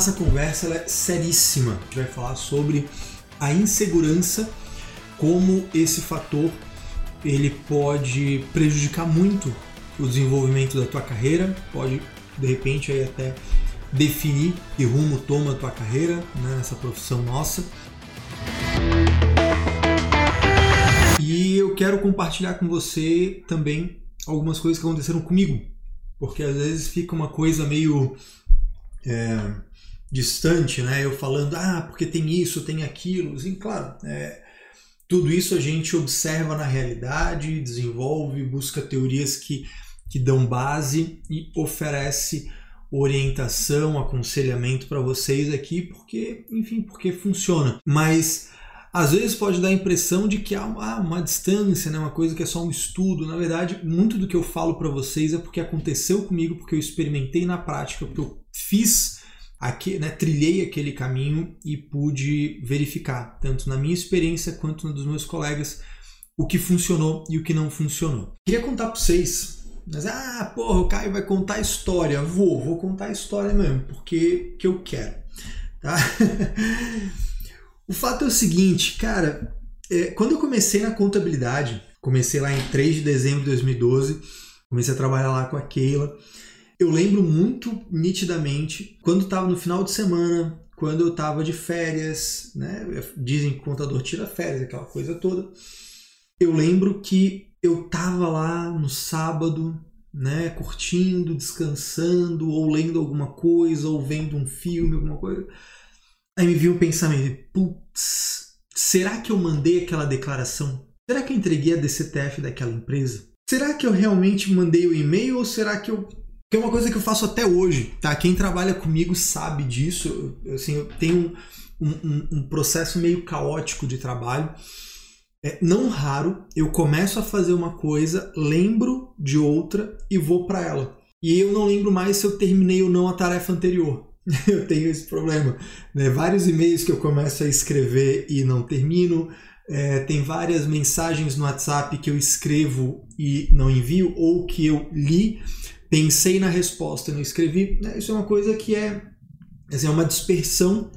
nossa conversa é seríssima. A gente vai falar sobre a insegurança, como esse fator ele pode prejudicar muito o desenvolvimento da tua carreira, pode de repente aí até definir que rumo toma a tua carreira né, nessa profissão nossa. E eu quero compartilhar com você também algumas coisas que aconteceram comigo, porque às vezes fica uma coisa meio é, distante, né? Eu falando, ah, porque tem isso, tem aquilo. Assim, claro, é, tudo isso a gente observa na realidade, desenvolve, busca teorias que, que dão base e oferece orientação, aconselhamento para vocês aqui, porque, enfim, porque funciona. Mas às vezes pode dar a impressão de que há uma, uma distância, né? uma coisa que é só um estudo. Na verdade, muito do que eu falo para vocês é porque aconteceu comigo, porque eu experimentei na prática, porque eu fiz, aqui, né? trilhei aquele caminho e pude verificar, tanto na minha experiência quanto na dos meus colegas, o que funcionou e o que não funcionou. Queria contar para vocês, mas ah, porra, o Caio vai contar a história. Vou, vou contar a história mesmo, porque que eu quero. Tá? O fato é o seguinte, cara, é, quando eu comecei na contabilidade, comecei lá em 3 de dezembro de 2012, comecei a trabalhar lá com a Keila. Eu lembro muito nitidamente quando estava no final de semana, quando eu estava de férias, né? Dizem que o contador tira férias, aquela coisa toda. Eu lembro que eu estava lá no sábado, né, curtindo, descansando, ou lendo alguma coisa, ou vendo um filme, alguma coisa. Aí me viu um pensamento, putz, será que eu mandei aquela declaração? Será que eu entreguei a DCTF daquela empresa? Será que eu realmente mandei o e-mail ou será que eu que é uma coisa que eu faço até hoje, tá? Quem trabalha comigo sabe disso. Eu, assim, eu tenho um, um, um processo meio caótico de trabalho. É, não raro, eu começo a fazer uma coisa, lembro de outra e vou para ela. E eu não lembro mais se eu terminei ou não a tarefa anterior. eu tenho esse problema. Né? Vários e-mails que eu começo a escrever e não termino. É, tem várias mensagens no WhatsApp que eu escrevo e não envio, ou que eu li, pensei na resposta e não escrevi. Né? Isso é uma coisa que é, assim, é uma dispersão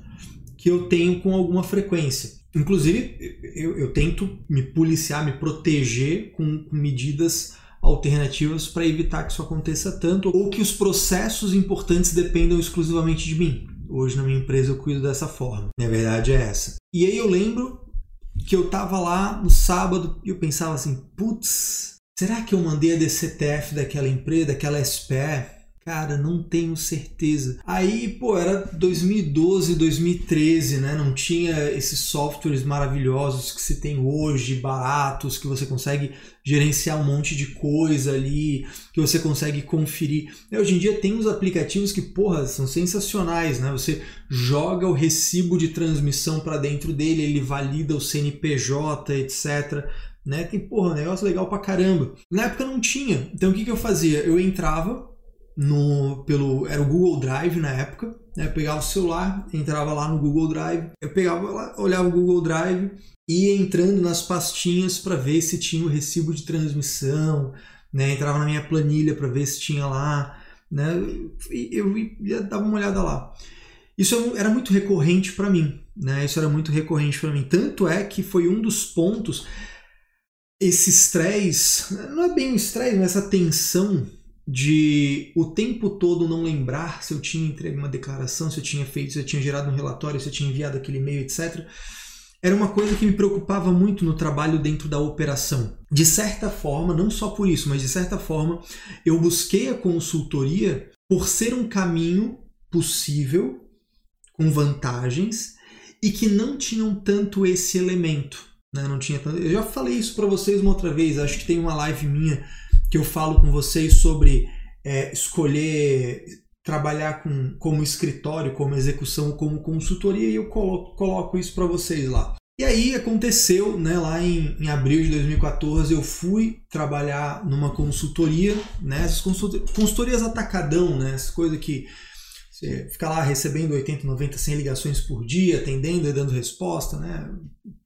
que eu tenho com alguma frequência. Inclusive, eu, eu tento me policiar, me proteger com, com medidas alternativas para evitar que isso aconteça tanto ou que os processos importantes dependam exclusivamente de mim. Hoje na minha empresa eu cuido dessa forma. Na verdade é essa. E aí eu lembro que eu tava lá no sábado e eu pensava assim, putz, será que eu mandei a DCTF daquela empresa, daquela SPE? Cara, não tenho certeza. Aí, pô, era 2012, 2013, né? Não tinha esses softwares maravilhosos que se tem hoje, baratos, que você consegue gerenciar um monte de coisa ali, que você consegue conferir. Hoje em dia tem uns aplicativos que, porra, são sensacionais, né? Você joga o recibo de transmissão para dentro dele, ele valida o CNPJ, etc. Né? Tem, porra, negócio legal pra caramba. Na época não tinha. Então o que, que eu fazia? Eu entrava no pelo era o Google Drive na época, né? Eu pegava o celular, entrava lá no Google Drive, eu pegava lá, olhava o Google Drive e ia entrando nas pastinhas para ver se tinha o recibo de transmissão, né? Entrava na minha planilha para ver se tinha lá, né? Eu ia dar uma olhada lá. Isso era muito recorrente para mim, né? Isso era muito recorrente para mim. Tanto é que foi um dos pontos esse estresse, não é bem um estresse, mas essa tensão de o tempo todo não lembrar se eu tinha entregue uma declaração, se eu tinha feito, se eu tinha gerado um relatório, se eu tinha enviado aquele e-mail, etc. Era uma coisa que me preocupava muito no trabalho dentro da operação. De certa forma, não só por isso, mas de certa forma, eu busquei a consultoria por ser um caminho possível, com vantagens, e que não tinham tanto esse elemento. Né? Não tinha tanto... Eu já falei isso para vocês uma outra vez, acho que tem uma live minha que eu falo com vocês sobre é, escolher trabalhar com, como escritório, como execução, como consultoria, e eu coloco, coloco isso para vocês lá. E aí aconteceu, né, lá em, em, abril de 2014, eu fui trabalhar numa consultoria, né, essas consultorias atacadão, né, essas coisas que você fica lá recebendo 80, 90, 100 ligações por dia, atendendo e dando resposta, né,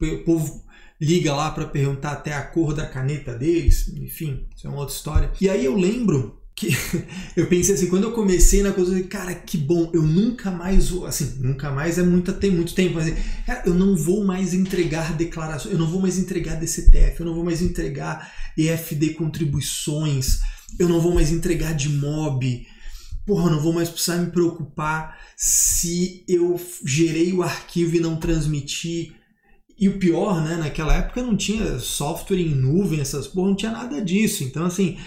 o povo liga lá para perguntar até a cor da caneta deles, enfim, isso é uma outra história. E aí eu lembro que eu pensei assim, quando eu comecei na coisa, eu falei, cara, que bom, eu nunca mais vou, assim, nunca mais é muita, tem muito tempo, mas cara, eu não vou mais entregar declarações, eu não vou mais entregar DCTF, eu não vou mais entregar EFD contribuições, eu não vou mais entregar de mob, porra, eu não vou mais precisar me preocupar se eu gerei o arquivo e não transmiti. E o pior, né, naquela época não tinha software em nuvem, essas porra, não tinha nada disso. Então, assim,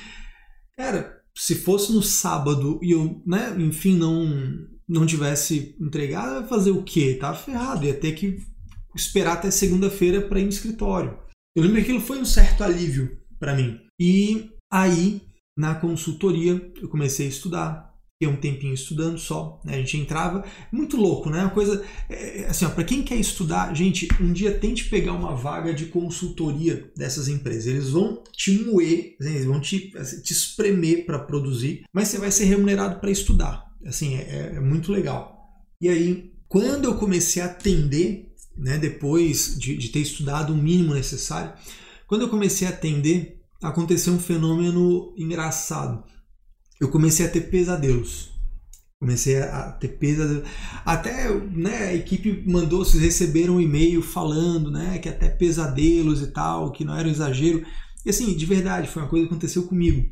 cara, se fosse no sábado e eu, né, enfim, não não tivesse entregado, ia fazer o quê? Tava ferrado, ia ter que esperar até segunda-feira para ir no escritório. Eu lembro que aquilo foi um certo alívio para mim. E aí, na consultoria, eu comecei a estudar, um tempinho estudando só, né? a gente entrava, muito louco, né? Uma coisa, é, assim, para quem quer estudar, gente, um dia tente pegar uma vaga de consultoria dessas empresas. Eles vão te moer, assim, eles vão te, assim, te espremer para produzir, mas você vai ser remunerado para estudar. Assim, é, é, muito legal. E aí, quando eu comecei a atender, né, depois de, de ter estudado o mínimo necessário, quando eu comecei a atender, aconteceu um fenômeno engraçado eu comecei a ter pesadelos. Comecei a ter pesadelos. Até né, a equipe mandou, vocês receberam um e-mail falando né, que até pesadelos e tal, que não era um exagero. E assim, de verdade, foi uma coisa que aconteceu comigo.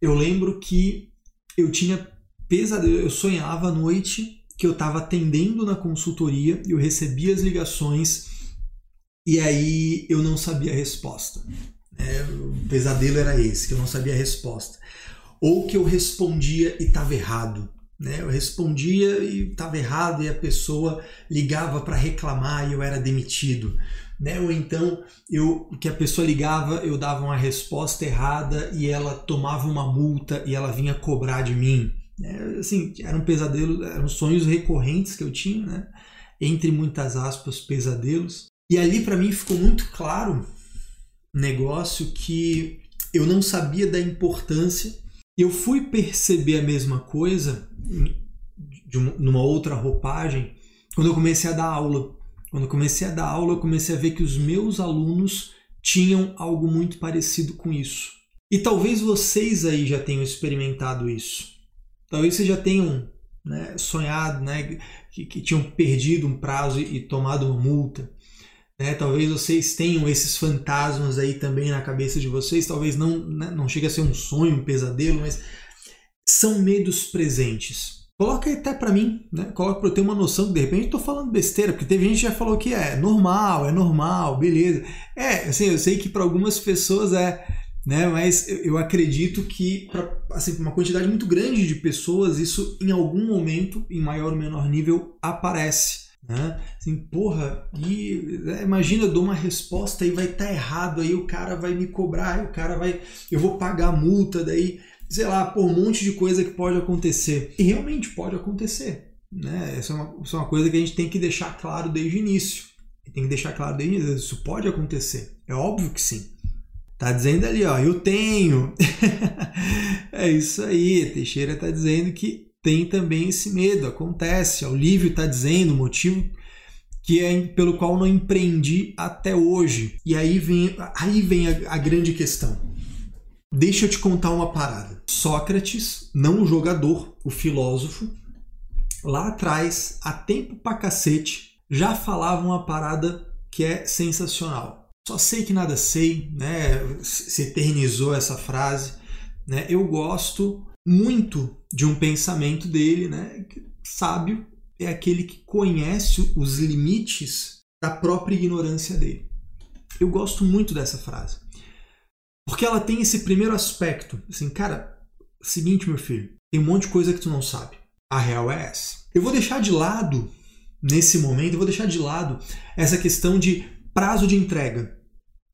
Eu lembro que eu tinha pesadelo, eu sonhava à noite que eu estava atendendo na consultoria, eu recebia as ligações e aí eu não sabia a resposta. É, o pesadelo era esse, que eu não sabia a resposta ou que eu respondia e estava errado. Né? Eu respondia e estava errado e a pessoa ligava para reclamar e eu era demitido. Né? Ou então eu que a pessoa ligava, eu dava uma resposta errada e ela tomava uma multa e ela vinha cobrar de mim. Né? Assim, eram pesadelos, eram sonhos recorrentes que eu tinha, né? entre muitas aspas, pesadelos. E ali para mim ficou muito claro um negócio que eu não sabia da importância eu fui perceber a mesma coisa uma, numa outra roupagem quando eu comecei a dar aula. Quando eu comecei a dar aula, eu comecei a ver que os meus alunos tinham algo muito parecido com isso. E talvez vocês aí já tenham experimentado isso. Talvez vocês já tenham né, sonhado né, que, que, tinham perdido um prazo e, e tomado uma multa. Né? Talvez vocês tenham esses fantasmas aí também na cabeça de vocês. Talvez não, né? não chegue a ser um sonho, um pesadelo, mas são medos presentes. Coloca até para mim, né? Coloca para eu ter uma noção que de repente eu tô falando besteira, porque teve gente que já falou que é normal, é normal, beleza. É, assim, eu sei que para algumas pessoas é, né? Mas eu acredito que para assim, uma quantidade muito grande de pessoas isso em algum momento, em maior ou menor nível, aparece. Né? Assim, porra, e né, imagina, eu dou uma resposta e vai estar tá errado, aí o cara vai me cobrar, o cara vai. Eu vou pagar a multa, daí, sei lá, por um monte de coisa que pode acontecer. E realmente pode acontecer. Né? Essa é uma, essa é uma coisa que a gente tem que deixar claro desde o início. Tem que deixar claro desde o início. Isso pode acontecer. É óbvio que sim. Tá dizendo ali, ó, eu tenho. é isso aí. Teixeira tá dizendo que tem também esse medo, acontece. O Lívio está dizendo o motivo que é pelo qual não empreendi até hoje. E aí vem, aí vem a, a grande questão. Deixa eu te contar uma parada. Sócrates, não o jogador, o filósofo, lá atrás, há tempo pra cacete, já falava uma parada que é sensacional. Só sei que nada sei, né? Se eternizou essa frase, né? Eu gosto muito de um pensamento dele, né? Sábio é aquele que conhece os limites da própria ignorância dele. Eu gosto muito dessa frase. Porque ela tem esse primeiro aspecto, assim, cara, seguinte, meu filho, tem um monte de coisa que tu não sabe. A real é essa. Eu vou deixar de lado nesse momento, eu vou deixar de lado essa questão de prazo de entrega.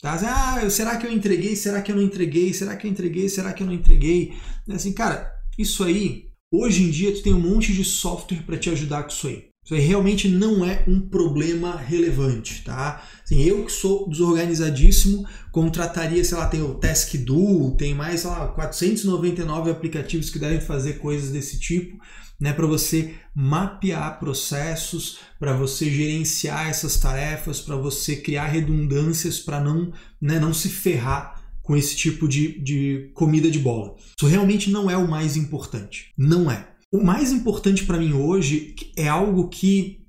Tá? Ah, será que eu entreguei? Será que eu não entreguei? Será que eu entreguei? Será que eu não entreguei? Assim, cara, isso aí, hoje em dia tu tem um monte de software para te ajudar com isso aí. Isso aí realmente não é um problema relevante, tá? Assim, eu que sou desorganizadíssimo, contrataria, sei lá, tem o TaskDo, tem mais, sei lá, 499 aplicativos que devem fazer coisas desse tipo, né, para você mapear processos, para você gerenciar essas tarefas, para você criar redundâncias para não, né, não se ferrar com esse tipo de, de comida de bola. Isso realmente não é o mais importante. Não é. O mais importante para mim hoje é algo que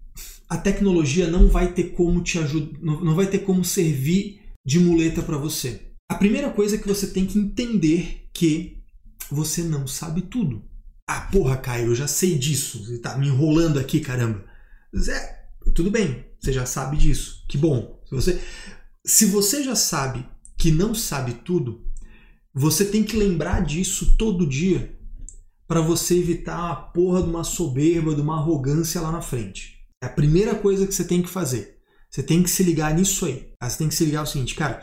a tecnologia não vai ter como te ajudar, não vai ter como servir de muleta para você. A primeira coisa é que você tem que entender que você não sabe tudo. Ah, porra, Caio, eu já sei disso. Você tá me enrolando aqui, caramba. Zé, tudo bem, você já sabe disso. Que bom. Se você, se você já sabe que não sabe tudo, você tem que lembrar disso todo dia para você evitar a porra de uma soberba, de uma arrogância lá na frente. É a primeira coisa que você tem que fazer. Você tem que se ligar nisso aí. Você tem que se ligar o seguinte, cara,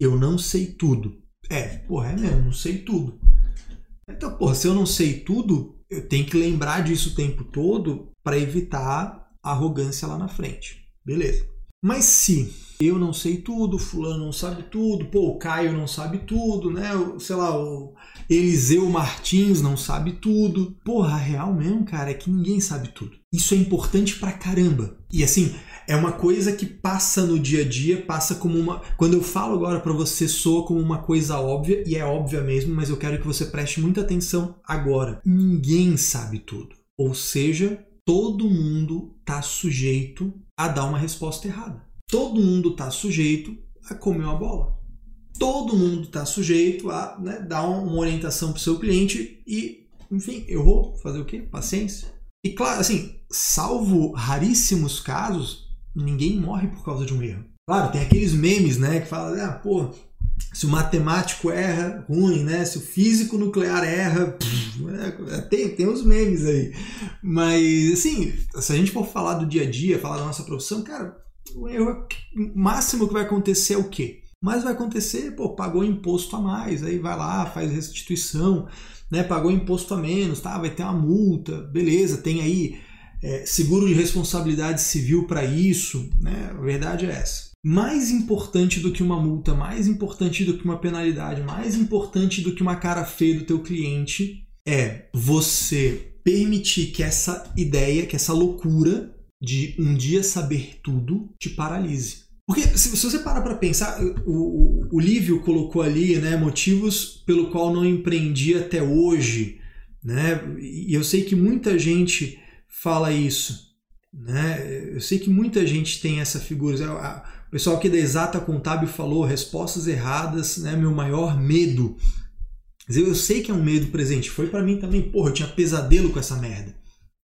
eu não sei tudo. É, porra, é mesmo, não sei tudo. Então, porra, se eu não sei tudo, eu tenho que lembrar disso o tempo todo para evitar arrogância lá na frente. Beleza. Mas se eu não sei tudo, fulano não sabe tudo, pô, o Caio não sabe tudo, né? Sei lá, o Eliseu Martins não sabe tudo. Porra, a real mesmo, cara, é que ninguém sabe tudo. Isso é importante pra caramba. E assim, é uma coisa que passa no dia a dia, passa como uma. Quando eu falo agora para você, soa como uma coisa óbvia, e é óbvia mesmo, mas eu quero que você preste muita atenção agora. Ninguém sabe tudo. Ou seja, todo mundo tá sujeito a dar uma resposta errada. Todo mundo está sujeito a comer uma bola. Todo mundo está sujeito a né, dar uma orientação para o seu cliente e, enfim, eu vou fazer o quê? Paciência. E claro, assim, salvo raríssimos casos, ninguém morre por causa de um erro. Claro, tem aqueles memes, né, que falam, ah, pô, se o matemático erra, ruim, né? Se o físico nuclear erra, é, tem, tem uns memes aí. Mas, assim, se a gente for falar do dia a dia, falar da nossa profissão, cara, o erro o máximo que vai acontecer é o quê? Mas vai acontecer, pô, pagou imposto a mais, aí vai lá, faz restituição, né? Pagou imposto a menos, tá? Vai ter uma multa, beleza, tem aí é, seguro de responsabilidade civil para isso, né? A verdade é essa. Mais importante do que uma multa, mais importante do que uma penalidade, mais importante do que uma cara feia do teu cliente é você permitir que essa ideia, que essa loucura de um dia saber tudo te paralise. Porque se, você parar para pensar, o, o, o Lívio colocou ali né, motivos pelo qual não empreendi até hoje. Né? E eu sei que muita gente fala isso. Né? Eu sei que muita gente tem essa figura. O pessoal aqui da Exata Contábil falou respostas erradas, né? meu maior medo. Eu sei que é um medo presente. Foi para mim também. Porra, eu tinha pesadelo com essa merda.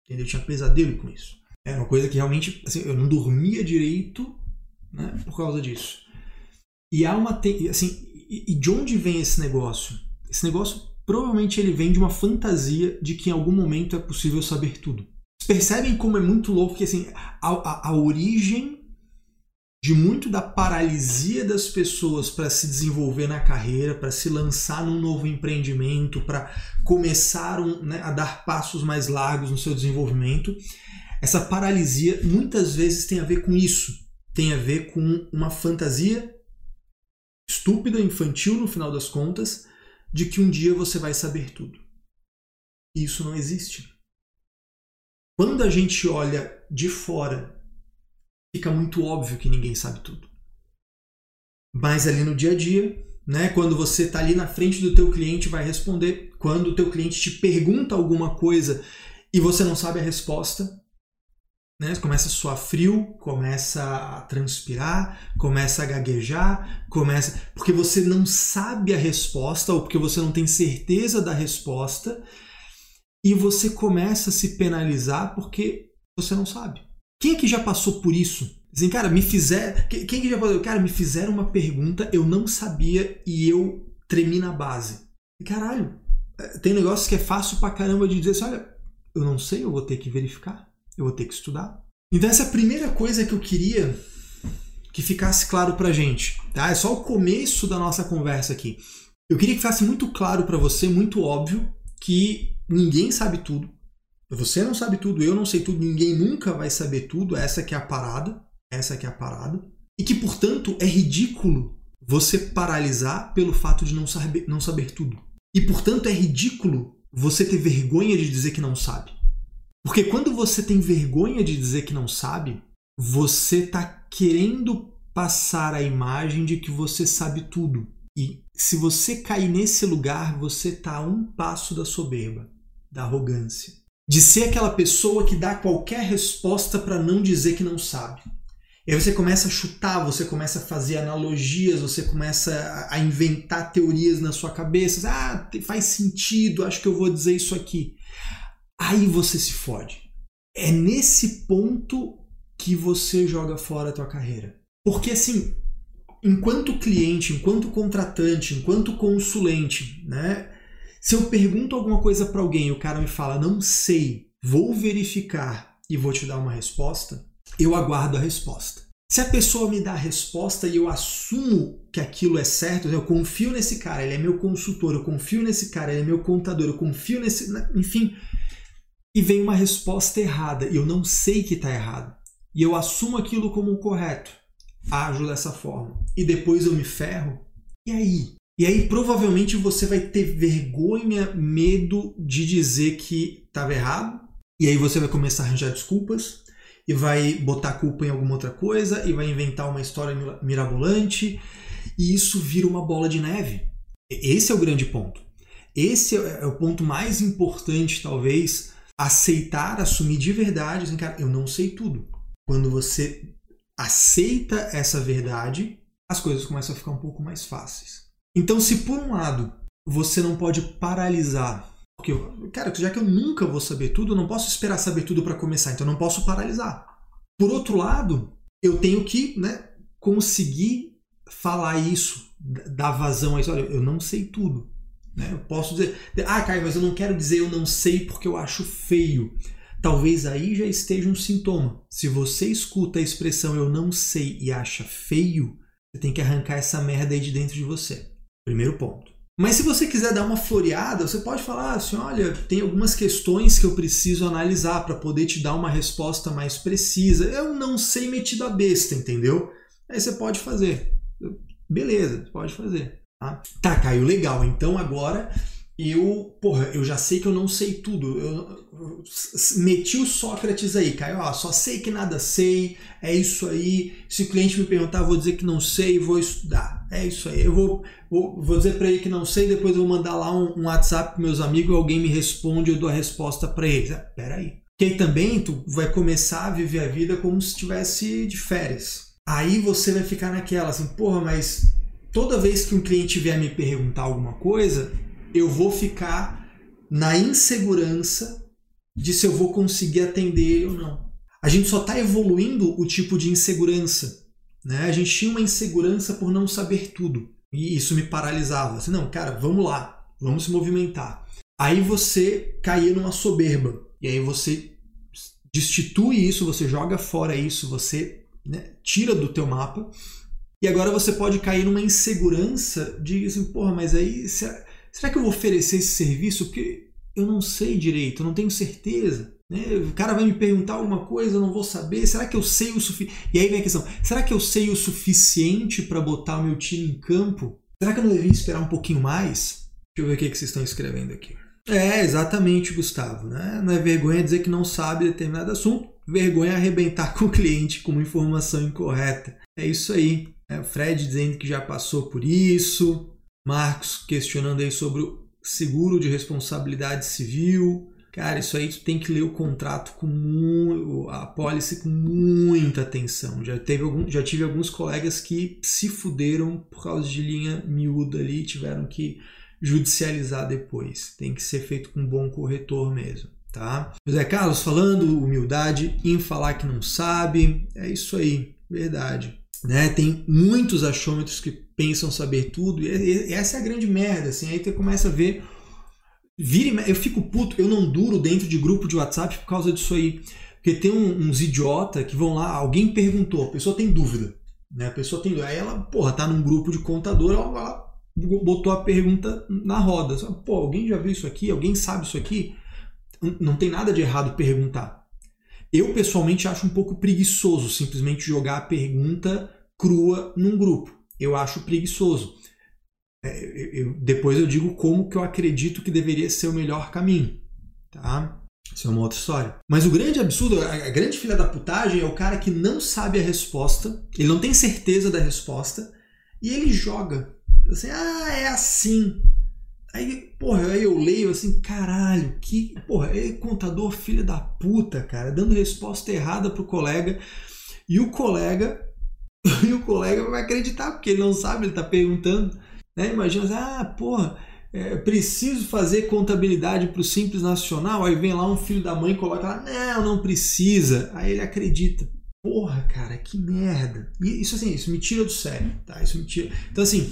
Entendeu? Eu tinha pesadelo com isso. Era uma coisa que realmente assim, eu não dormia direito né, por causa disso. E há uma. Assim, e de onde vem esse negócio? Esse negócio provavelmente ele vem de uma fantasia de que em algum momento é possível saber tudo. Percebem como é muito louco que assim, a, a, a origem de muito da paralisia das pessoas para se desenvolver na carreira, para se lançar num novo empreendimento, para começar um, né, a dar passos mais largos no seu desenvolvimento, essa paralisia muitas vezes tem a ver com isso. Tem a ver com uma fantasia estúpida, infantil no final das contas, de que um dia você vai saber tudo. Isso não existe. Quando a gente olha de fora, fica muito óbvio que ninguém sabe tudo. Mas ali no dia a dia, né, quando você está ali na frente do teu cliente vai responder, quando o teu cliente te pergunta alguma coisa e você não sabe a resposta, né? Começa a suar frio, começa a transpirar, começa a gaguejar, começa. Porque você não sabe a resposta, ou porque você não tem certeza da resposta, e você começa a se penalizar porque você não sabe. Quem é que já passou por isso? Assim, cara, me fizer. Quem que já passou? Cara, me fizeram uma pergunta, eu não sabia e eu tremi na base. E caralho, é, tem negócios que é fácil pra caramba de dizer assim: olha, eu não sei, eu vou ter que verificar. Eu vou ter que estudar. Então essa é a primeira coisa que eu queria que ficasse claro pra gente, tá? É só o começo da nossa conversa aqui. Eu queria que ficasse muito claro para você, muito óbvio, que ninguém sabe tudo. Você não sabe tudo, eu não sei tudo, ninguém nunca vai saber tudo. Essa que é a parada, essa que é a parada. E que, portanto, é ridículo você paralisar pelo fato de não saber, não saber tudo. E, portanto, é ridículo você ter vergonha de dizer que não sabe. Porque quando você tem vergonha de dizer que não sabe, você está querendo passar a imagem de que você sabe tudo. E Se você cair nesse lugar, você está a um passo da soberba, da arrogância. De ser aquela pessoa que dá qualquer resposta para não dizer que não sabe. E aí você começa a chutar, você começa a fazer analogias, você começa a inventar teorias na sua cabeça. Ah, faz sentido, acho que eu vou dizer isso aqui. Aí você se fode. É nesse ponto que você joga fora a tua carreira. Porque assim, enquanto cliente, enquanto contratante, enquanto consulente, né? Se eu pergunto alguma coisa para alguém e o cara me fala, não sei, vou verificar e vou te dar uma resposta, eu aguardo a resposta. Se a pessoa me dá a resposta e eu assumo que aquilo é certo, eu confio nesse cara, ele é meu consultor, eu confio nesse cara, ele é meu contador, eu confio nesse. Enfim. E vem uma resposta errada, e eu não sei que está errado. E eu assumo aquilo como correto ajo dessa forma e depois eu me ferro, e aí? E aí provavelmente você vai ter vergonha, medo de dizer que estava errado, e aí você vai começar a arranjar desculpas e vai botar a culpa em alguma outra coisa e vai inventar uma história mirabolante e isso vira uma bola de neve. Esse é o grande ponto. Esse é o ponto mais importante, talvez, aceitar, assumir de verdade, assim, cara, eu não sei tudo. Quando você aceita essa verdade, as coisas começam a ficar um pouco mais fáceis. Então, se por um lado você não pode paralisar, porque, cara, já que eu nunca vou saber tudo, eu não posso esperar saber tudo para começar, então eu não posso paralisar. Por outro lado, eu tenho que né, conseguir falar isso, dar vazão a isso. Olha, eu não sei tudo. Né? Eu posso dizer, ah, Caio, mas eu não quero dizer eu não sei porque eu acho feio. Talvez aí já esteja um sintoma. Se você escuta a expressão eu não sei e acha feio, você tem que arrancar essa merda aí de dentro de você. Primeiro ponto. Mas se você quiser dar uma floreada, você pode falar assim: olha, tem algumas questões que eu preciso analisar para poder te dar uma resposta mais precisa. Eu não sei metido a besta, entendeu? Aí você pode fazer. Beleza, pode fazer. Tá, tá Caio, legal. Então agora eu, porra, eu já sei que eu não sei tudo. Eu, eu meti o Sócrates aí, Caio, ó, só sei que nada sei, é isso aí. Se o cliente me perguntar, vou dizer que não sei, vou estudar. É isso aí. Eu vou, vou, vou dizer para ele que não sei, depois eu vou mandar lá um, um WhatsApp para meus amigos, alguém me responde, eu dou a resposta para eles. Ah, peraí. Que aí também tu vai começar a viver a vida como se estivesse de férias. Aí você vai ficar naquela assim, porra, mas toda vez que um cliente vier me perguntar alguma coisa, eu vou ficar na insegurança de se eu vou conseguir atender ele ou não. A gente só está evoluindo o tipo de insegurança. Né? A gente tinha uma insegurança por não saber tudo. E isso me paralisava. Assim, não, cara, vamos lá, vamos se movimentar. Aí você caía numa soberba. E aí você destitui isso, você joga fora isso, você né, tira do teu mapa. E agora você pode cair numa insegurança de assim, porra, mas aí será que eu vou oferecer esse serviço? Porque eu não sei direito, eu não tenho certeza. Né? O cara vai me perguntar alguma coisa, eu não vou saber. Será que eu sei o suficiente? E aí vem a questão: será que eu sei o suficiente para botar o meu time em campo? Será que eu não devia esperar um pouquinho mais? Deixa eu ver o que, que vocês estão escrevendo aqui. É, exatamente, Gustavo. Né? Não é vergonha dizer que não sabe determinado assunto, vergonha arrebentar com o cliente com uma informação incorreta. É isso aí. É, o Fred dizendo que já passou por isso. Marcos questionando aí sobre o seguro de responsabilidade civil. Cara, isso aí tu tem que ler o contrato com muito, a policy com muita atenção. Já, teve algum, já tive alguns colegas que se fuderam por causa de linha miúda ali, tiveram que judicializar depois. Tem que ser feito com um bom corretor mesmo, tá? José Carlos falando, humildade em falar que não sabe. É isso aí, verdade. Né? Tem muitos achômetros que pensam saber tudo, e essa é a grande merda. Assim, aí você começa a ver. Vira, eu fico puto, eu não duro dentro de grupo de WhatsApp por causa disso aí. Porque tem uns idiota que vão lá, alguém perguntou, a pessoa tem dúvida. Né? A pessoa tem Aí ela, porra, tá num grupo de contador, ela botou a pergunta na roda. Pô, alguém já viu isso aqui? Alguém sabe isso aqui? Não tem nada de errado perguntar. Eu pessoalmente acho um pouco preguiçoso simplesmente jogar a pergunta crua num grupo. Eu acho preguiçoso. É, eu, depois eu digo como que eu acredito que deveria ser o melhor caminho. Tá? Isso é uma outra história. Mas o grande absurdo, a grande filha da putagem é o cara que não sabe a resposta, ele não tem certeza da resposta e ele joga. Assim, ah, é assim. Aí, porra, aí eu leio assim, caralho, que. Porra, é contador filho da puta, cara, dando resposta errada pro colega. E o colega. E o colega vai acreditar, porque ele não sabe, ele tá perguntando. Né? Imagina assim, ah, porra, é, preciso fazer contabilidade para o Simples Nacional. Aí vem lá um filho da mãe e coloca lá, não, não precisa. Aí ele acredita. Porra, cara, que merda. E isso assim, isso me tira do sério, tá? Isso me tira. Então assim,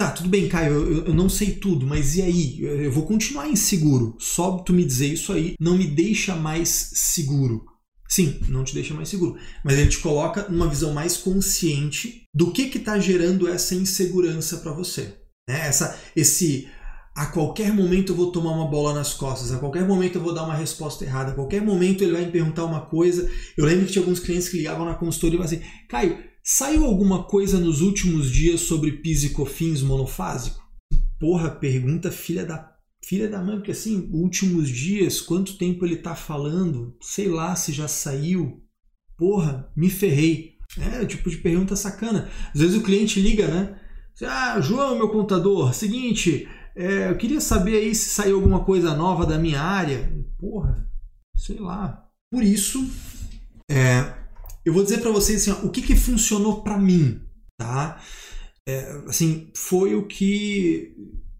tá, tudo bem, Caio, eu, eu não sei tudo, mas e aí? Eu vou continuar inseguro. Só tu me dizer isso aí não me deixa mais seguro. Sim, não te deixa mais seguro, mas ele te coloca numa visão mais consciente do que que tá gerando essa insegurança para você. Né? Essa, esse a qualquer momento eu vou tomar uma bola nas costas, a qualquer momento eu vou dar uma resposta errada, a qualquer momento ele vai me perguntar uma coisa. Eu lembro que tinha alguns clientes que ligavam na consultoria e falavam assim: Caio, saiu alguma coisa nos últimos dias sobre PIS e COFINS monofásico? Porra, pergunta filha da filha da mãe, porque assim, últimos dias, quanto tempo ele tá falando? Sei lá se já saiu. Porra, me ferrei. É o tipo de pergunta sacana. Às vezes o cliente liga, né? Ah, João, meu contador, seguinte, é, eu queria saber aí se saiu alguma coisa nova da minha área. Porra, sei lá. Por isso, é, eu vou dizer para vocês assim, ó, o que, que funcionou para mim, tá? É, assim, foi o que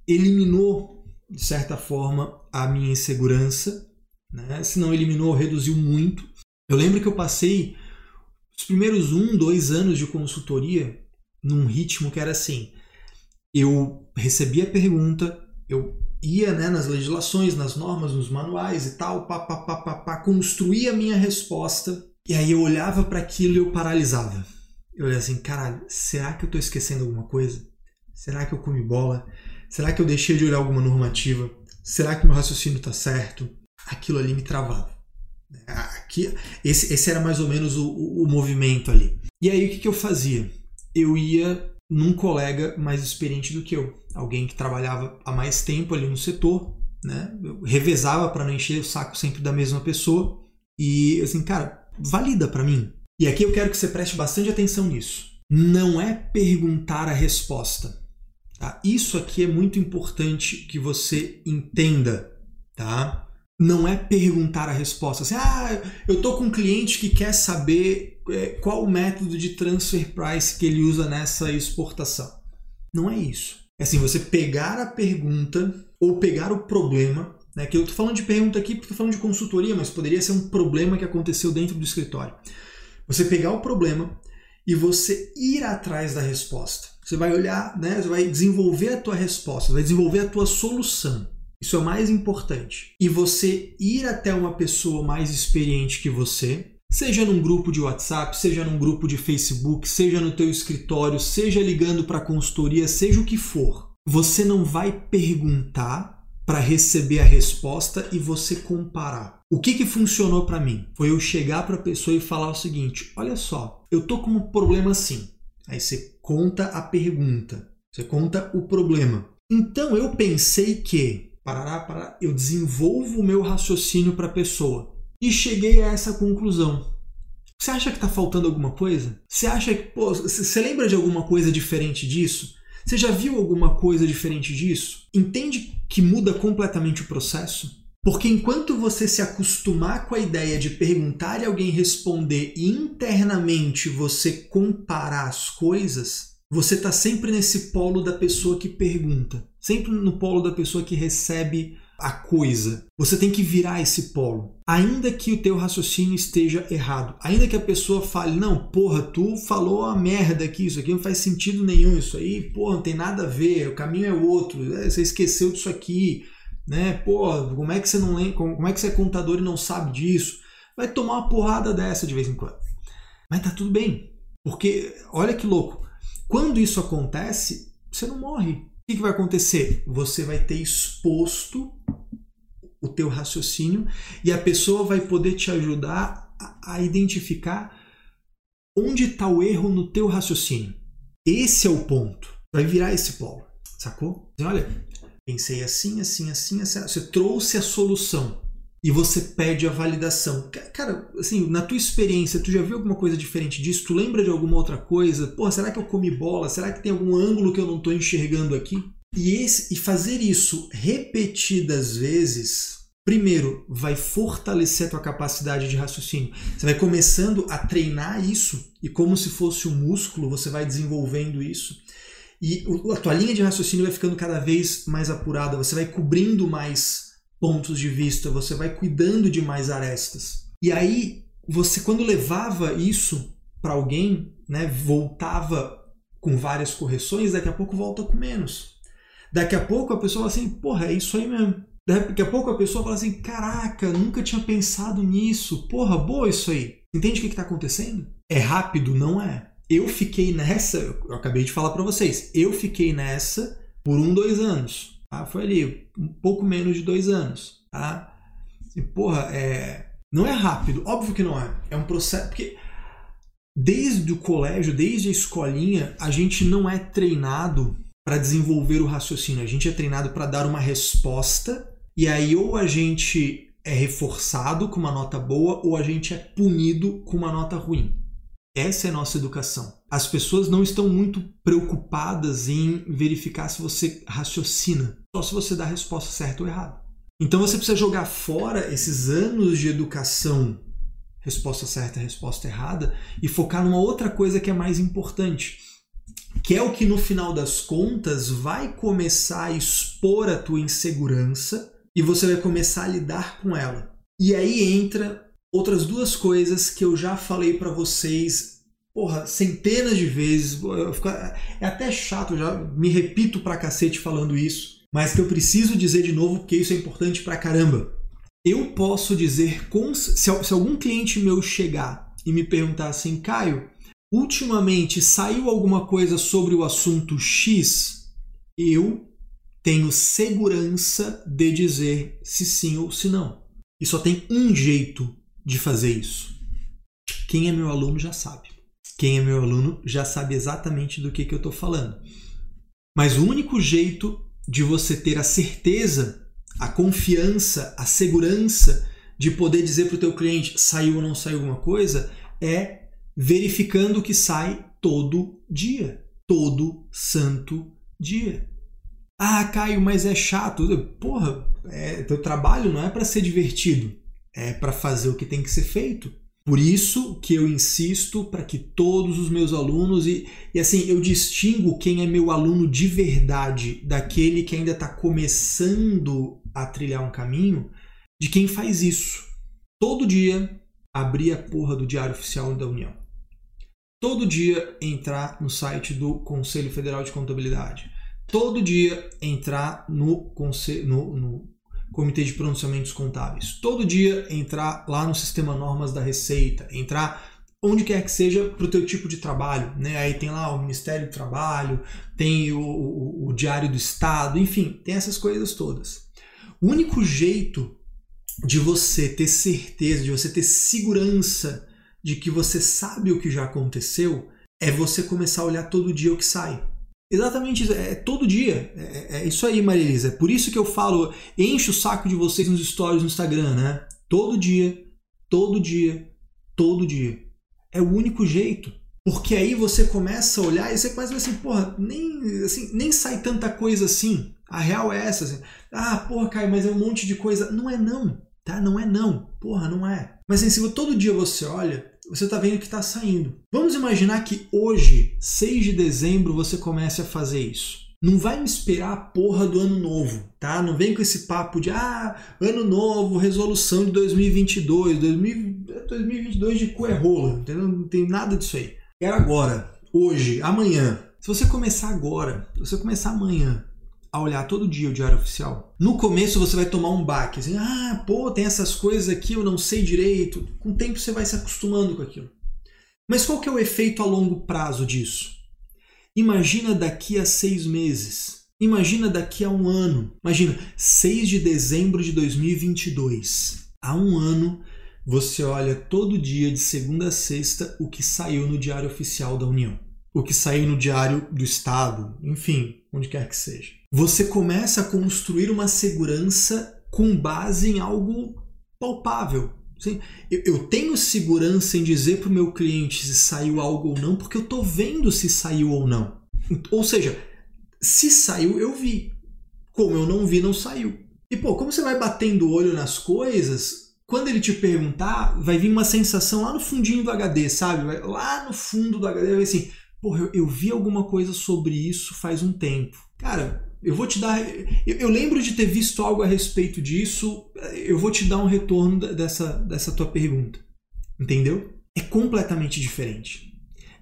eliminou, de certa forma, a minha insegurança. Né? Se não eliminou, reduziu muito. Eu lembro que eu passei os primeiros um, dois anos de consultoria num ritmo que era assim eu recebia a pergunta, eu ia né, nas legislações, nas normas, nos manuais e tal, pá, pá, pá, pá, pá, construía a minha resposta, e aí eu olhava para aquilo e eu paralisava. Eu olhava assim, caralho, será que eu estou esquecendo alguma coisa? Será que eu comi bola? Será que eu deixei de olhar alguma normativa? Será que meu raciocínio está certo? Aquilo ali me travava. Aqui, esse, esse era mais ou menos o, o, o movimento ali. E aí o que, que eu fazia? Eu ia num colega mais experiente do que eu, alguém que trabalhava há mais tempo ali no setor, né? Eu revezava para não encher o saco sempre da mesma pessoa e assim, cara, valida para mim. E aqui eu quero que você preste bastante atenção nisso. Não é perguntar a resposta. Tá? Isso aqui é muito importante que você entenda, tá? Não é perguntar a resposta. Assim, ah, eu tô com um cliente que quer saber é, qual o método de transfer price que ele usa nessa exportação. Não é isso. É assim, você pegar a pergunta ou pegar o problema, né, que eu estou falando de pergunta aqui porque estou falando de consultoria, mas poderia ser um problema que aconteceu dentro do escritório. Você pegar o problema e você ir atrás da resposta. Você vai olhar, né, você vai desenvolver a tua resposta, vai desenvolver a tua solução. Isso é o mais importante. E você ir até uma pessoa mais experiente que você, Seja num grupo de WhatsApp, seja num grupo de Facebook, seja no teu escritório, seja ligando para a consultoria, seja o que for. Você não vai perguntar para receber a resposta e você comparar. O que, que funcionou para mim? Foi eu chegar para a pessoa e falar o seguinte: olha só, eu tô com um problema assim. Aí você conta a pergunta, você conta o problema. Então eu pensei que, parará, parará, eu desenvolvo o meu raciocínio para a pessoa e cheguei a essa conclusão. Você acha que está faltando alguma coisa? Você acha que. Pô, você lembra de alguma coisa diferente disso? Você já viu alguma coisa diferente disso? Entende que muda completamente o processo? Porque enquanto você se acostumar com a ideia de perguntar e alguém responder e internamente você comparar as coisas, você está sempre nesse polo da pessoa que pergunta, sempre no polo da pessoa que recebe a coisa. Você tem que virar esse polo. Ainda que o teu raciocínio esteja errado, ainda que a pessoa fale, não, porra, tu falou a merda aqui, isso aqui não faz sentido nenhum, isso aí, porra, não tem nada a ver, o caminho é outro, é, você esqueceu disso aqui, né? Porra, como é que você não lembra, como é que você é contador e não sabe disso? Vai tomar uma porrada dessa de vez em quando. Mas tá tudo bem, porque olha que louco, quando isso acontece, você não morre, o que, que vai acontecer? Você vai ter exposto o teu raciocínio e a pessoa vai poder te ajudar a, a identificar onde está o erro no teu raciocínio. Esse é o ponto. Vai virar esse polo, sacou? Olha, pensei assim, assim, assim, assim. Você trouxe a solução. e você pede a validação. Cara, assim, na tua experiência, tu já viu alguma coisa diferente disso? Tu lembra de alguma outra coisa? Pô, será que eu comi bola? Será que tem algum ângulo que eu não estou enxergando aqui? E, esse, e fazer isso repetidas vezes, primeiro, vai fortalecer a tua capacidade de raciocínio. Você vai começando a treinar isso e como se fosse um músculo, você vai desenvolvendo isso. E a tua linha de raciocínio vai ficando cada vez mais apurada, você vai cobrindo mais pontos de vista, você vai cuidando de mais arestas. E aí, você quando levava isso para alguém, né, voltava com várias correções, daqui a pouco volta com menos. Daqui a pouco a pessoa fala assim, porra, é isso aí mesmo. Daqui a pouco a pessoa fala assim, caraca, nunca tinha pensado nisso. Porra, boa isso aí. Entende o que está acontecendo? É rápido? Não é. Eu fiquei nessa, eu acabei de falar para vocês, eu fiquei nessa por um, dois anos. Tá? Foi ali, um pouco menos de dois anos. Tá? E, porra, é... não é rápido, óbvio que não é. É um processo. Porque desde o colégio, desde a escolinha, a gente não é treinado para desenvolver o raciocínio. A gente é treinado para dar uma resposta e aí ou a gente é reforçado com uma nota boa ou a gente é punido com uma nota ruim. Essa é a nossa educação. As pessoas não estão muito preocupadas em verificar se você raciocina, só se você dá a resposta certa ou errada. Então você precisa jogar fora esses anos de educação, resposta certa, resposta errada, e focar numa outra coisa que é mais importante, que é o que no final das contas vai começar a expor a tua insegurança e você vai começar a lidar com ela. E aí entra Outras duas coisas que eu já falei para vocês, porra, centenas de vezes, fico, é até chato, já me repito pra cacete falando isso, mas que eu preciso dizer de novo porque isso é importante pra caramba. Eu posso dizer, com, se, se algum cliente meu chegar e me perguntar assim, Caio, ultimamente saiu alguma coisa sobre o assunto X, eu tenho segurança de dizer se sim ou se não. E só tem um jeito de fazer isso? Quem é meu aluno já sabe. Quem é meu aluno já sabe exatamente do que, que eu estou falando. Mas o único jeito de você ter a certeza, a confiança, a segurança de poder dizer para o teu cliente saiu ou não saiu alguma coisa é verificando que sai todo dia. Todo santo dia. Ah, Caio, mas é chato. Porra, é, teu trabalho não é para ser divertido é para fazer o que tem que ser feito. Por isso que eu insisto para que todos os meus alunos, e, e assim, eu distingo quem é meu aluno de verdade daquele que ainda está começando a trilhar um caminho, de quem faz isso. Todo dia abrir a porra do Diário Oficial da União. Todo dia entrar no site do Conselho Federal de Contabilidade. Todo dia entrar no, no, no Comitê de Pronunciamentos Contábeis. Todo dia entrar lá no sistema normas da Receita, entrar onde quer que seja para o teu tipo de trabalho. Né? Aí tem lá o Ministério do Trabalho, tem o, o, o Diário do Estado, enfim, tem essas coisas todas. O único jeito de você ter certeza, de você ter segurança de que você sabe o que já aconteceu, é você começar a olhar todo dia o que sai. Exatamente isso. É, é todo dia. É, é, é isso aí, Marilisa. É por isso que eu falo, enche o saco de vocês nos stories no Instagram, né? Todo dia, todo dia, todo dia. É o único jeito. Porque aí você começa a olhar e você a ver assim, porra, nem, assim, nem sai tanta coisa assim. A real é essa. Assim. Ah, porra, Caio, mas é um monte de coisa. Não é não, tá? Não é não. Porra, não é. Mas assim, se todo dia você olha, você está vendo que está saindo. Vamos imaginar que hoje, 6 de dezembro, você comece a fazer isso. Não vai me esperar a porra do ano novo, tá? Não vem com esse papo de ah, ano novo, resolução de 2022, 2022 de cu é rola, entendeu? Não tem nada disso aí. Quero agora, hoje, amanhã. Se você começar agora, se você começar amanhã, a olhar todo dia o diário oficial. No começo você vai tomar um baque, assim, ah, pô, tem essas coisas aqui, eu não sei direito. Com o tempo você vai se acostumando com aquilo. Mas qual que é o efeito a longo prazo disso? Imagina daqui a seis meses. Imagina daqui a um ano. Imagina, 6 de dezembro de 2022. Há um ano, você olha todo dia, de segunda a sexta, o que saiu no Diário Oficial da União. O que saiu no Diário do Estado, enfim, onde quer que seja você começa a construir uma segurança com base em algo palpável. Eu tenho segurança em dizer para o meu cliente se saiu algo ou não, porque eu estou vendo se saiu ou não. Ou seja, se saiu, eu vi. Como eu não vi, não saiu. E pô, como você vai batendo o olho nas coisas, quando ele te perguntar, vai vir uma sensação lá no fundinho do HD, sabe? Lá no fundo do HD vai assim, porra, eu, eu vi alguma coisa sobre isso faz um tempo. Cara, eu vou te dar. Eu, eu, lembro de ter visto algo a respeito disso. Eu vou te dar um retorno dessa, dessa tua pergunta. Entendeu? É completamente diferente.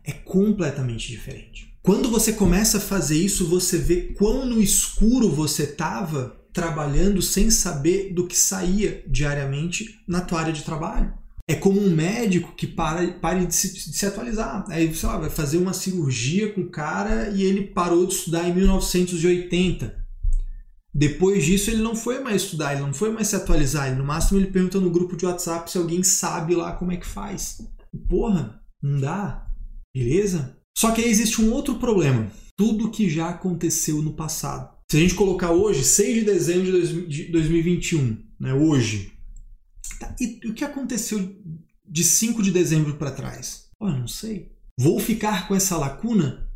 É completamente diferente. Quando você começa a fazer isso, você vê quão no escuro você estava trabalhando sem saber do que saía diariamente na tua área de trabalho. É como um médico que para, para de, se, de se atualizar. Aí, sei lá, vai fazer uma cirurgia com o cara e ele parou de estudar em 1980. Depois disso, ele não foi mais estudar, ele não foi mais se atualizar. Ele, no máximo, ele pergunta no grupo de WhatsApp se alguém sabe lá como é que faz. Porra, não dá. Beleza? Só que aí existe um outro problema. Tudo que já aconteceu no passado. Se a gente colocar hoje, 6 de dezembro de 2021, né, hoje, e o que aconteceu de 5 de dezembro para trás? Oh, eu não sei. Vou ficar com essa lacuna?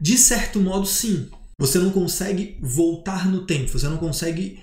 De certo modo, sim. Você não consegue voltar no tempo, você não consegue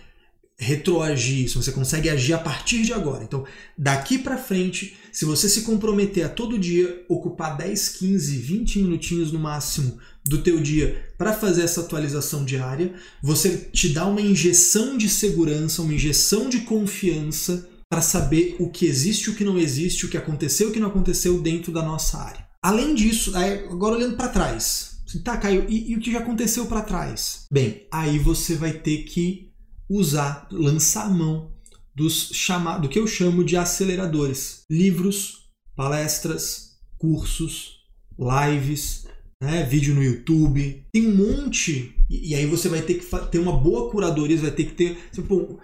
retroagir isso, você consegue agir a partir de agora. Então, daqui para frente, se você se comprometer a todo dia ocupar 10, 15, 20 minutinhos no máximo do teu dia para fazer essa atualização diária, você te dá uma injeção de segurança, uma injeção de confiança para saber o que existe o que não existe, o que aconteceu o que não aconteceu dentro da nossa área. Além disso, agora olhando para trás, assim, tá, Caio, e, e o que já aconteceu para trás? Bem, aí você vai ter que usar, lançar a mão dos chamados, do que eu chamo de aceleradores, livros, palestras, cursos, lives, né, vídeo no YouTube, tem um monte e, e aí você vai ter que ter uma boa curadoria, vai ter que ter, tipo,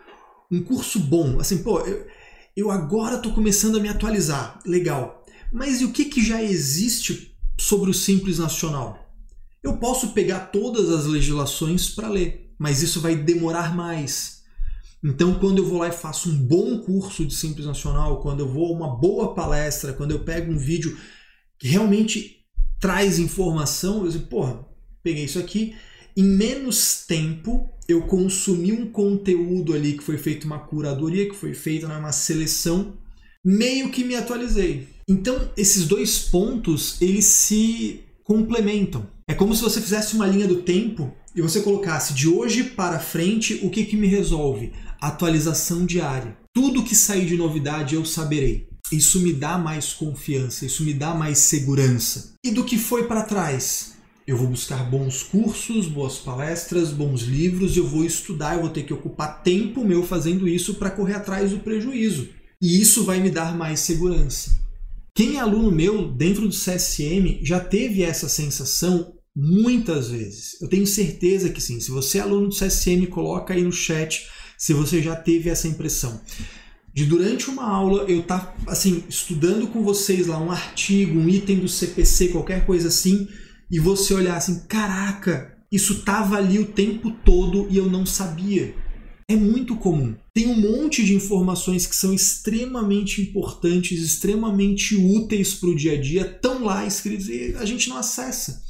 um curso bom, assim, pô, eu, eu agora estou começando a me atualizar, legal. Mas e o que, que já existe sobre o Simples Nacional? Eu posso pegar todas as legislações para ler, mas isso vai demorar mais. Então, quando eu vou lá e faço um bom curso de Simples Nacional, quando eu vou a uma boa palestra, quando eu pego um vídeo que realmente traz informação, eu digo, porra, peguei isso aqui, em menos tempo eu consumi um conteúdo ali que foi feito uma curadoria, que foi feita né, uma seleção, meio que me atualizei. Então, esses dois pontos, eles se complementam. É como se você fizesse uma linha do tempo e você colocasse de hoje para frente o que, que me resolve? Atualização diária. Tudo que sair de novidade eu saberei. Isso me dá mais confiança, isso me dá mais segurança. E do que foi para trás? Eu vou buscar bons cursos, boas palestras, bons livros, eu vou estudar, eu vou ter que ocupar tempo meu fazendo isso para correr atrás do prejuízo. E isso vai me dar mais segurança. Quem é aluno meu dentro do CSM já teve essa sensação muitas vezes. Eu tenho certeza que sim. Se você é aluno do CSM, coloca aí no chat se você já teve essa impressão. De durante uma aula eu estar tá, assim estudando com vocês lá um artigo, um item do CPC, qualquer coisa assim, e você olhar assim, caraca, isso tava ali o tempo todo e eu não sabia. É muito comum. Tem um monte de informações que são extremamente importantes, extremamente úteis para o dia a dia, estão lá escritos e a gente não acessa.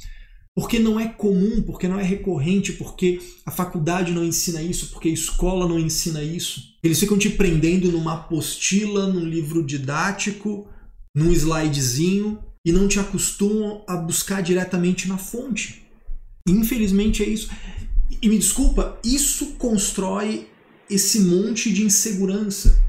Porque não é comum, porque não é recorrente, porque a faculdade não ensina isso, porque a escola não ensina isso. Eles ficam te prendendo numa apostila, num livro didático, num slidezinho, e não te acostumam a buscar diretamente na fonte. Infelizmente é isso. E me desculpa, isso constrói esse monte de insegurança.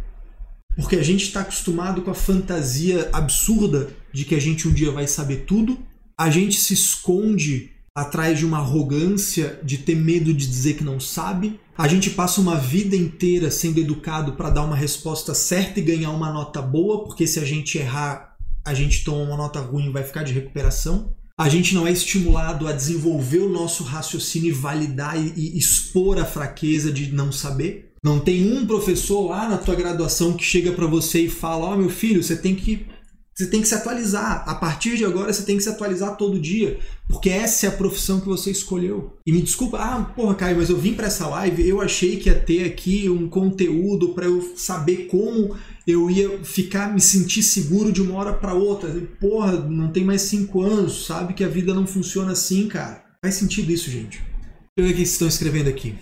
Porque a gente está acostumado com a fantasia absurda de que a gente um dia vai saber tudo, a gente se esconde atrás de uma arrogância de ter medo de dizer que não sabe, a gente passa uma vida inteira sendo educado para dar uma resposta certa e ganhar uma nota boa, porque se a gente errar, a gente toma uma nota ruim vai ficar de recuperação. A gente não é estimulado a desenvolver o nosso raciocínio e validar e, e expor a fraqueza de não saber. Não tem um professor lá na tua graduação que chega para você e fala: "Ó, oh, meu filho, você tem que você tem que se atualizar. A partir de agora você tem que se atualizar todo dia, porque essa é a profissão que você escolheu. E me desculpa, ah, porra, Caio, mas eu vim para essa live, eu achei que ia ter aqui um conteúdo para eu saber como eu ia ficar, me sentir seguro de uma hora para outra. Porra, não tem mais cinco anos, sabe que a vida não funciona assim, cara. Faz sentido isso, gente. Deixa eu ver o que vocês estão escrevendo aqui.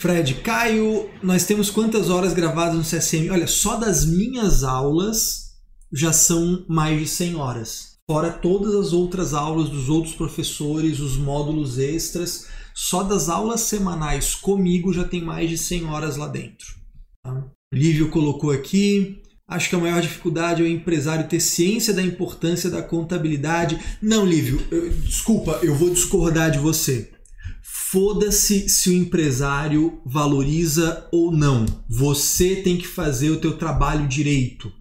Fred, Caio, nós temos quantas horas gravadas no CSM? Olha, só das minhas aulas já são mais de 100 horas. Fora todas as outras aulas dos outros professores, os módulos extras, só das aulas semanais comigo já tem mais de 100 horas lá dentro. Tá? Lívio colocou aqui. Acho que a maior dificuldade é o empresário ter ciência da importância da contabilidade. Não, Lívio, eu, desculpa, eu vou discordar de você. Foda-se se o empresário valoriza ou não. Você tem que fazer o teu trabalho direito.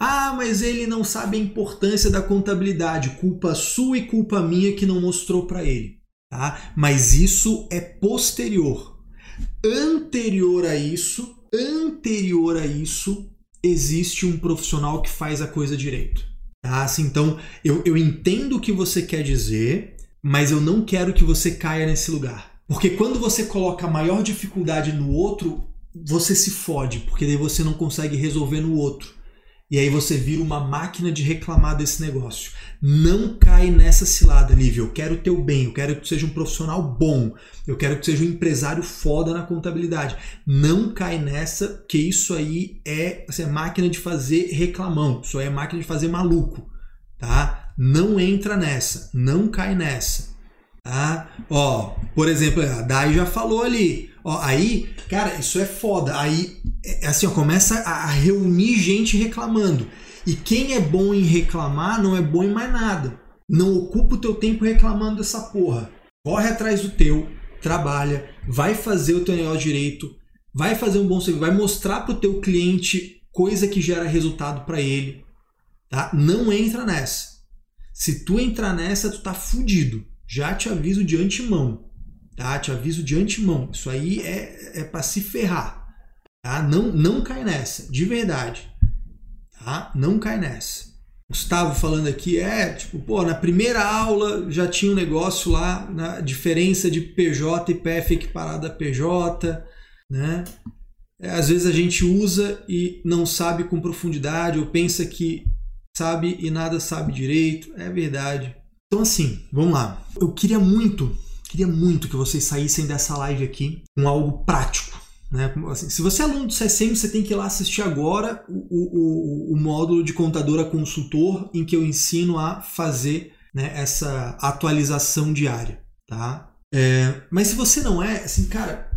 Ah, mas ele não sabe a importância da contabilidade. Culpa sua e culpa minha que não mostrou para ele. Tá? Mas isso é posterior. Anterior a isso, anterior a isso, existe um profissional que faz a coisa direito. Tá? Assim, então, eu, eu entendo o que você quer dizer, mas eu não quero que você caia nesse lugar. Porque quando você coloca maior dificuldade no outro, você se fode, porque daí você não consegue resolver no outro. E aí você vira uma máquina de reclamar desse negócio. Não cai nessa cilada, Lívia. Eu quero o teu bem, eu quero que tu seja um profissional bom, eu quero que tu seja um empresário foda na contabilidade. Não cai nessa, que isso aí é, assim, é máquina de fazer reclamão, isso aí é máquina de fazer maluco, tá? Não entra nessa, não cai nessa. Tá? Ó, por exemplo, a Dai já falou ali. Ó, aí, cara, isso é foda. Aí, é, assim, ó, começa a reunir gente reclamando. E quem é bom em reclamar não é bom em mais nada. Não ocupa o teu tempo reclamando dessa porra. Corre atrás do teu, trabalha, vai fazer o teu negócio direito, vai fazer um bom serviço, vai mostrar pro teu cliente coisa que gera resultado para ele, tá? Não entra nessa. Se tu entrar nessa, tu tá fudido. Já te aviso de antemão, tá? Te aviso de antemão. Isso aí é, é para se ferrar, tá? Não, não cai nessa, de verdade, tá? Não cai nessa. Gustavo falando aqui é tipo, pô, na primeira aula já tinha um negócio lá na diferença de PJ e PF equiparado a PJ, né? É, às vezes a gente usa e não sabe com profundidade ou pensa que sabe e nada sabe direito. É verdade. Então, assim, vamos lá. Eu queria muito, queria muito que vocês saíssem dessa live aqui com algo prático. Né? Assim, se você é aluno do CSM, você tem que ir lá assistir agora o, o, o, módulo de contadora consultor em que eu ensino a fazer né, essa atualização diária. Tá? É, mas se você não é, assim, cara,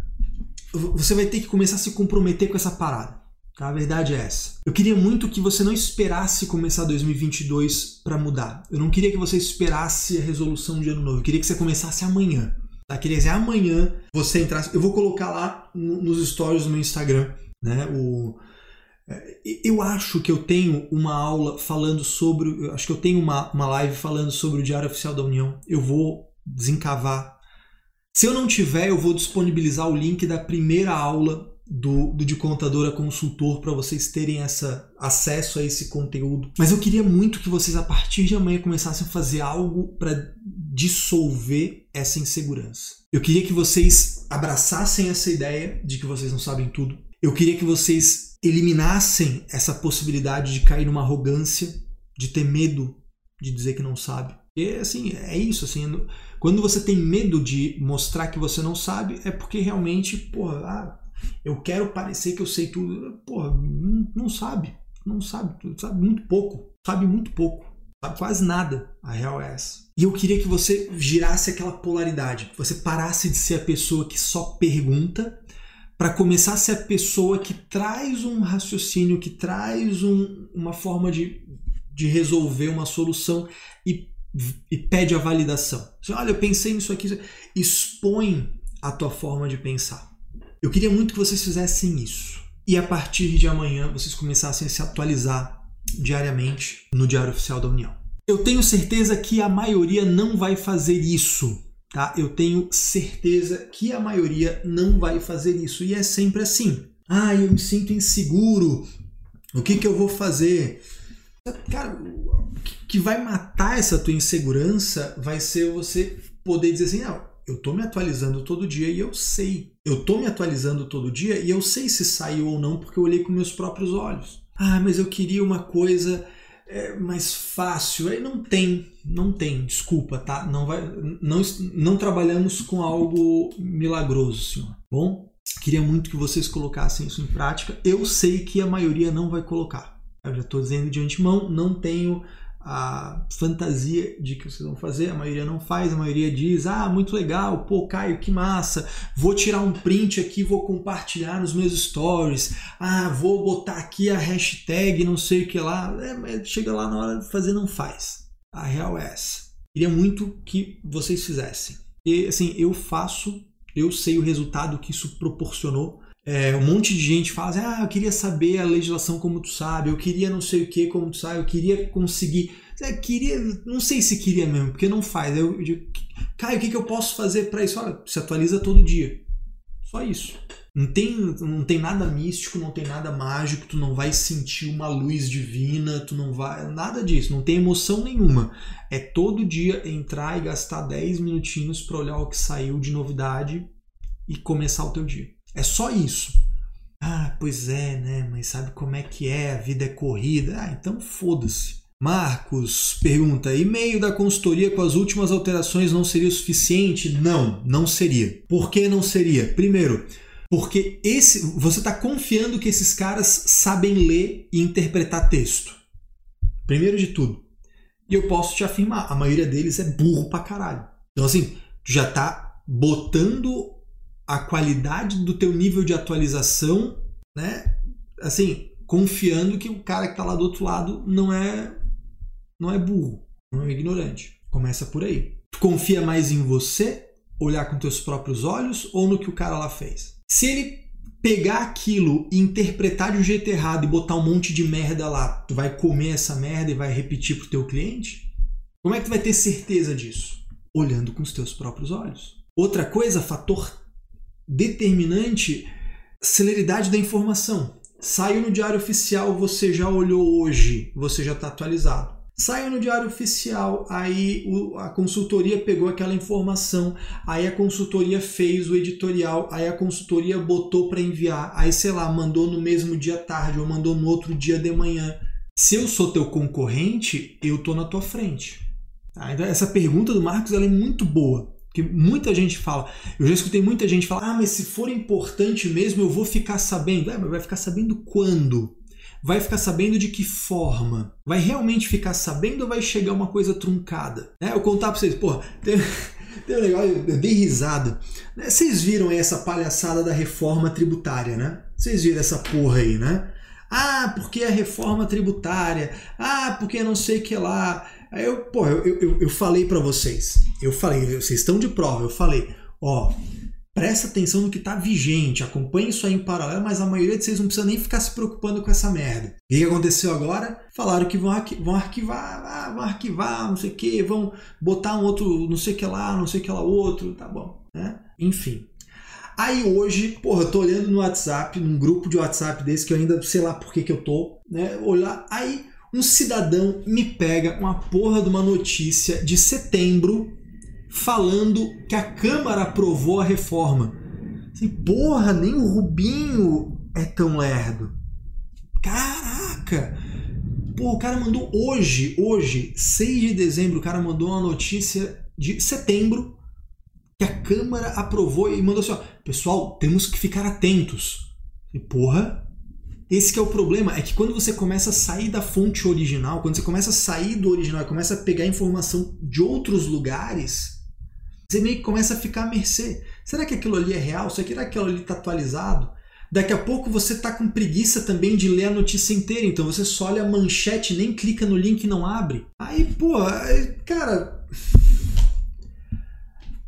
você vai ter que começar a se comprometer com essa parada. Tá? A verdade é essa. Eu queria muito que você não esperasse começar 2022 para mudar. Eu não queria que você esperasse a resolução de ano novo. Eu queria que você começasse amanhã. Tá? Queria dizer, amanhã você entrasse. Eu vou colocar lá nos stories do meu Instagram, né? O, é, eu acho que eu tenho uma aula falando sobre. Acho que eu tenho uma, uma live falando sobre o Diário Oficial da União. Eu vou desencavar. Se eu não tiver, eu vou disponibilizar o link da primeira aula do, do de contador a consultor para vocês terem essa acesso a esse conteúdo. Mas eu queria muito que vocês a partir de amanhã começassem a fazer algo para dissolver essa insegurança. Eu queria que vocês abraçassem essa ideia de que vocês não sabem tudo. Eu queria que vocês eliminassem essa possibilidade de cair numa arrogância, de ter medo de dizer que não sabe. E assim, é isso, assim, quando você tem medo de mostrar que você não sabe, é porque realmente, porra, ah, eu quero parecer que eu sei tudo. Porra, não, sabe. Não sabe tudo. Sabe muito pouco. Sabe muito pouco. Sabe quase nada. A real é essa. E eu queria que você girasse aquela polaridade. Você parasse de ser a pessoa que só pergunta para começar a ser a pessoa que traz um raciocínio, que traz um, uma forma de, de resolver uma solução e, e pede a validação. Olha, eu pensei nisso aqui. Expõe a tua forma de pensar. Eu queria muito que vocês fizessem isso. E a partir de amanhã vocês começassem a se atualizar diariamente no Diário Oficial da União. Eu tenho certeza que a maioria não vai fazer isso, tá? Eu tenho certeza que a maioria não vai fazer isso e é sempre assim. Ah, eu me sinto inseguro. O que que eu vou fazer? Cara, o que vai matar essa tua insegurança vai ser você poder dizer assim, não, eu estou me atualizando todo dia e eu sei. Eu estou me atualizando todo dia e eu sei se saiu ou não porque eu olhei com meus próprios olhos. Ah, mas eu queria uma coisa é, mais fácil. Aí não tem, não tem, desculpa, tá? Não, vai, não, não trabalhamos com algo milagroso, senhor. Bom, queria muito que vocês colocassem isso em prática. Eu sei que a maioria não vai colocar. Eu já estou dizendo de antemão, não tenho a fantasia de que vocês vão fazer, a maioria não faz, a maioria diz: "Ah, muito legal, pô, Caio, que massa. Vou tirar um print aqui, vou compartilhar nos meus stories. Ah, vou botar aqui a hashtag, não sei o que lá". É, chega lá na hora de fazer não faz. A real é essa. Queria muito que vocês fizessem. E assim, eu faço, eu sei o resultado que isso proporcionou é, um monte de gente fala assim, ah, eu queria saber a legislação como tu sabe, eu queria não sei o que como tu sabe, eu queria conseguir. Queria, não sei se queria mesmo, porque não faz. Eu, eu digo, Caio, o que, que eu posso fazer para isso? Olha, se atualiza todo dia. Só isso. Não tem, não tem nada místico, não tem nada mágico, tu não vai sentir uma luz divina, tu não vai. Nada disso, não tem emoção nenhuma. É todo dia entrar e gastar 10 minutinhos para olhar o que saiu de novidade e começar o teu dia. É só isso. Ah, pois é, né? Mas sabe como é que é? A vida é corrida. Ah, então foda-se. Marcos pergunta: e-mail da consultoria com as últimas alterações não seria o suficiente? Não, não seria. Por que não seria? Primeiro, porque esse, você está confiando que esses caras sabem ler e interpretar texto. Primeiro de tudo. E eu posso te afirmar, a maioria deles é burro pra caralho. Então, assim, já tá botando a qualidade do teu nível de atualização, né? Assim, confiando que o cara que está lá do outro lado não é não é burro, não é ignorante. Começa por aí. Tu confia mais em você, olhar com teus próprios olhos ou no que o cara lá fez? Se ele pegar aquilo e interpretar de um jeito errado e botar um monte de merda lá, tu vai comer essa merda e vai repetir pro teu cliente? Como é que tu vai ter certeza disso? Olhando com os teus próprios olhos. Outra coisa, fator determinante celeridade da informação. Saiu no Diário Oficial, você já olhou hoje, você já está atualizado. Saiu no Diário Oficial, aí a consultoria pegou aquela informação, aí a consultoria fez o editorial, aí a consultoria botou para enviar, aí sei lá, mandou no mesmo dia tarde ou mandou no outro dia de manhã. Se eu sou teu concorrente, eu tô na tua frente. Tá? Então, essa pergunta do Marcos ela é muito boa. Porque muita gente fala, eu já escutei muita gente falar, ah, mas se for importante mesmo, eu vou ficar sabendo. É, mas vai ficar sabendo quando? Vai ficar sabendo de que forma? Vai realmente ficar sabendo ou vai chegar uma coisa truncada? É, eu contar pra vocês, pô, tem, tem um negócio, eu dei risada. Né, vocês viram essa palhaçada da reforma tributária, né? Vocês viram essa porra aí, né? Ah, porque a reforma tributária. Ah, porque não sei o que lá. Aí eu, pô, eu, eu, eu falei para vocês, eu falei, vocês estão de prova, eu falei, ó, presta atenção no que tá vigente, acompanhe isso aí em paralelo, mas a maioria de vocês não precisa nem ficar se preocupando com essa merda. O que aconteceu agora? Falaram que vão, arqui vão arquivar, ah, vão arquivar, não sei o que, vão botar um outro, não sei o que lá, não sei o que lá outro, tá bom, né? Enfim. Aí hoje, porra, eu tô olhando no WhatsApp, num grupo de WhatsApp desse que eu ainda sei lá por que que eu tô, né? Olhar, aí um cidadão me pega uma porra de uma notícia de setembro falando que a Câmara aprovou a reforma. Assim, porra, nem o Rubinho é tão lerdo. Caraca! Pô, o cara mandou hoje, hoje, 6 de dezembro, o cara mandou uma notícia de setembro que a Câmara aprovou e mandou assim, ó, pessoal, temos que ficar atentos. E porra, esse é o problema, é que quando você começa a sair da fonte original, quando você começa a sair do original, começa a pegar informação de outros lugares, você meio que começa a ficar à mercê. Será que aquilo ali é real? Será que aquilo ali está atualizado? Daqui a pouco você está com preguiça também de ler a notícia inteira, então você só olha a manchete, nem clica no link e não abre. Aí, pô, cara,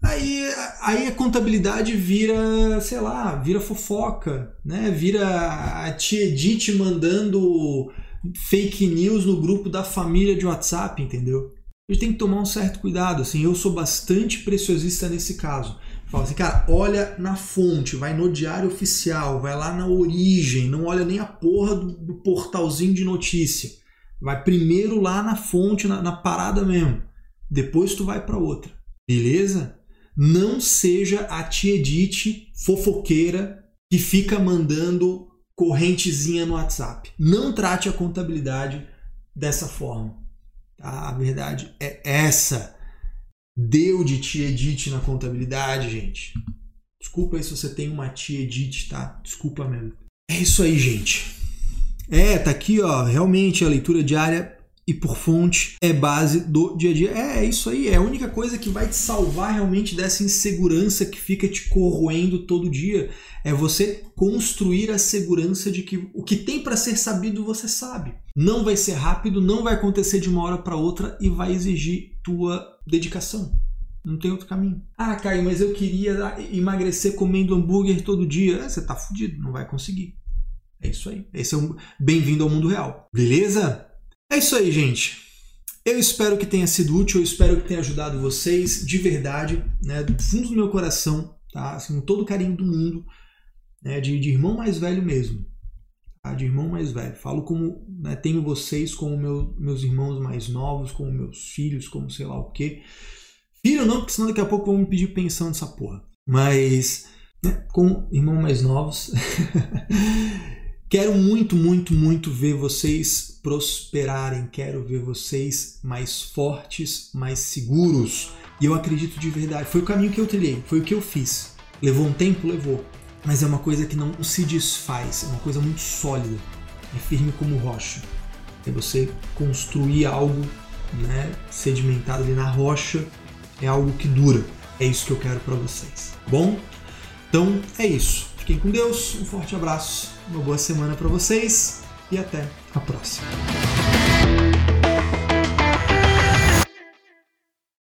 Aí, aí a contabilidade vira, sei lá, vira fofoca, né? Vira a tia Edith mandando fake news no grupo da família de WhatsApp, entendeu? A gente tem que tomar um certo cuidado, assim, eu sou bastante preciosista nesse caso. Fala assim, cara, olha na fonte, vai no diário oficial, vai lá na origem, não olha nem a porra do, do portalzinho de notícia. Vai primeiro lá na fonte, na, na parada mesmo. Depois tu vai para outra. Beleza? Não seja a tia Edith fofoqueira que fica mandando correntezinha no WhatsApp. Não trate a contabilidade dessa forma. Tá? A verdade é essa. Deu de tia Edith na contabilidade, gente. Desculpa aí se você tem uma tia Edith, tá? Desculpa mesmo. É isso aí, gente. É, tá aqui, ó. Realmente a leitura diária e por fonte é base do dia a dia. É, é isso aí, é a única coisa que vai te salvar realmente dessa insegurança que fica te corroendo todo dia. É você construir a segurança de que o que tem para ser sabido você sabe. Não vai ser rápido, não vai acontecer de uma hora para outra e vai exigir tua dedicação. Não tem outro caminho. Ah, Caio, mas eu queria emagrecer comendo hambúrguer todo dia. É, você tá fudido, não vai conseguir. É isso aí. Esse é um bem-vindo ao mundo real. Beleza? É isso aí, gente. Eu espero que tenha sido útil, eu espero que tenha ajudado vocês de verdade, né, do fundo do meu coração, tá? Assim, com todo o carinho do mundo, né, de, de irmão mais velho mesmo, tá? De irmão mais velho. Falo como, né, tenho vocês como meu, meus irmãos mais novos, como meus filhos, como sei lá o quê. Filho não, porque senão daqui a pouco vão me pedir pensão nessa porra. Mas, né, com irmãos mais novos. Quero muito, muito, muito ver vocês prosperarem. Quero ver vocês mais fortes, mais seguros. E eu acredito de verdade. Foi o caminho que eu trilhei, foi o que eu fiz. Levou um tempo? Levou. Mas é uma coisa que não se desfaz, é uma coisa muito sólida. É firme como rocha. É você construir algo né, sedimentado ali na rocha, é algo que dura. É isso que eu quero para vocês. Bom? Então é isso. Fiquem com Deus, um forte abraço, uma boa semana para vocês e até a próxima.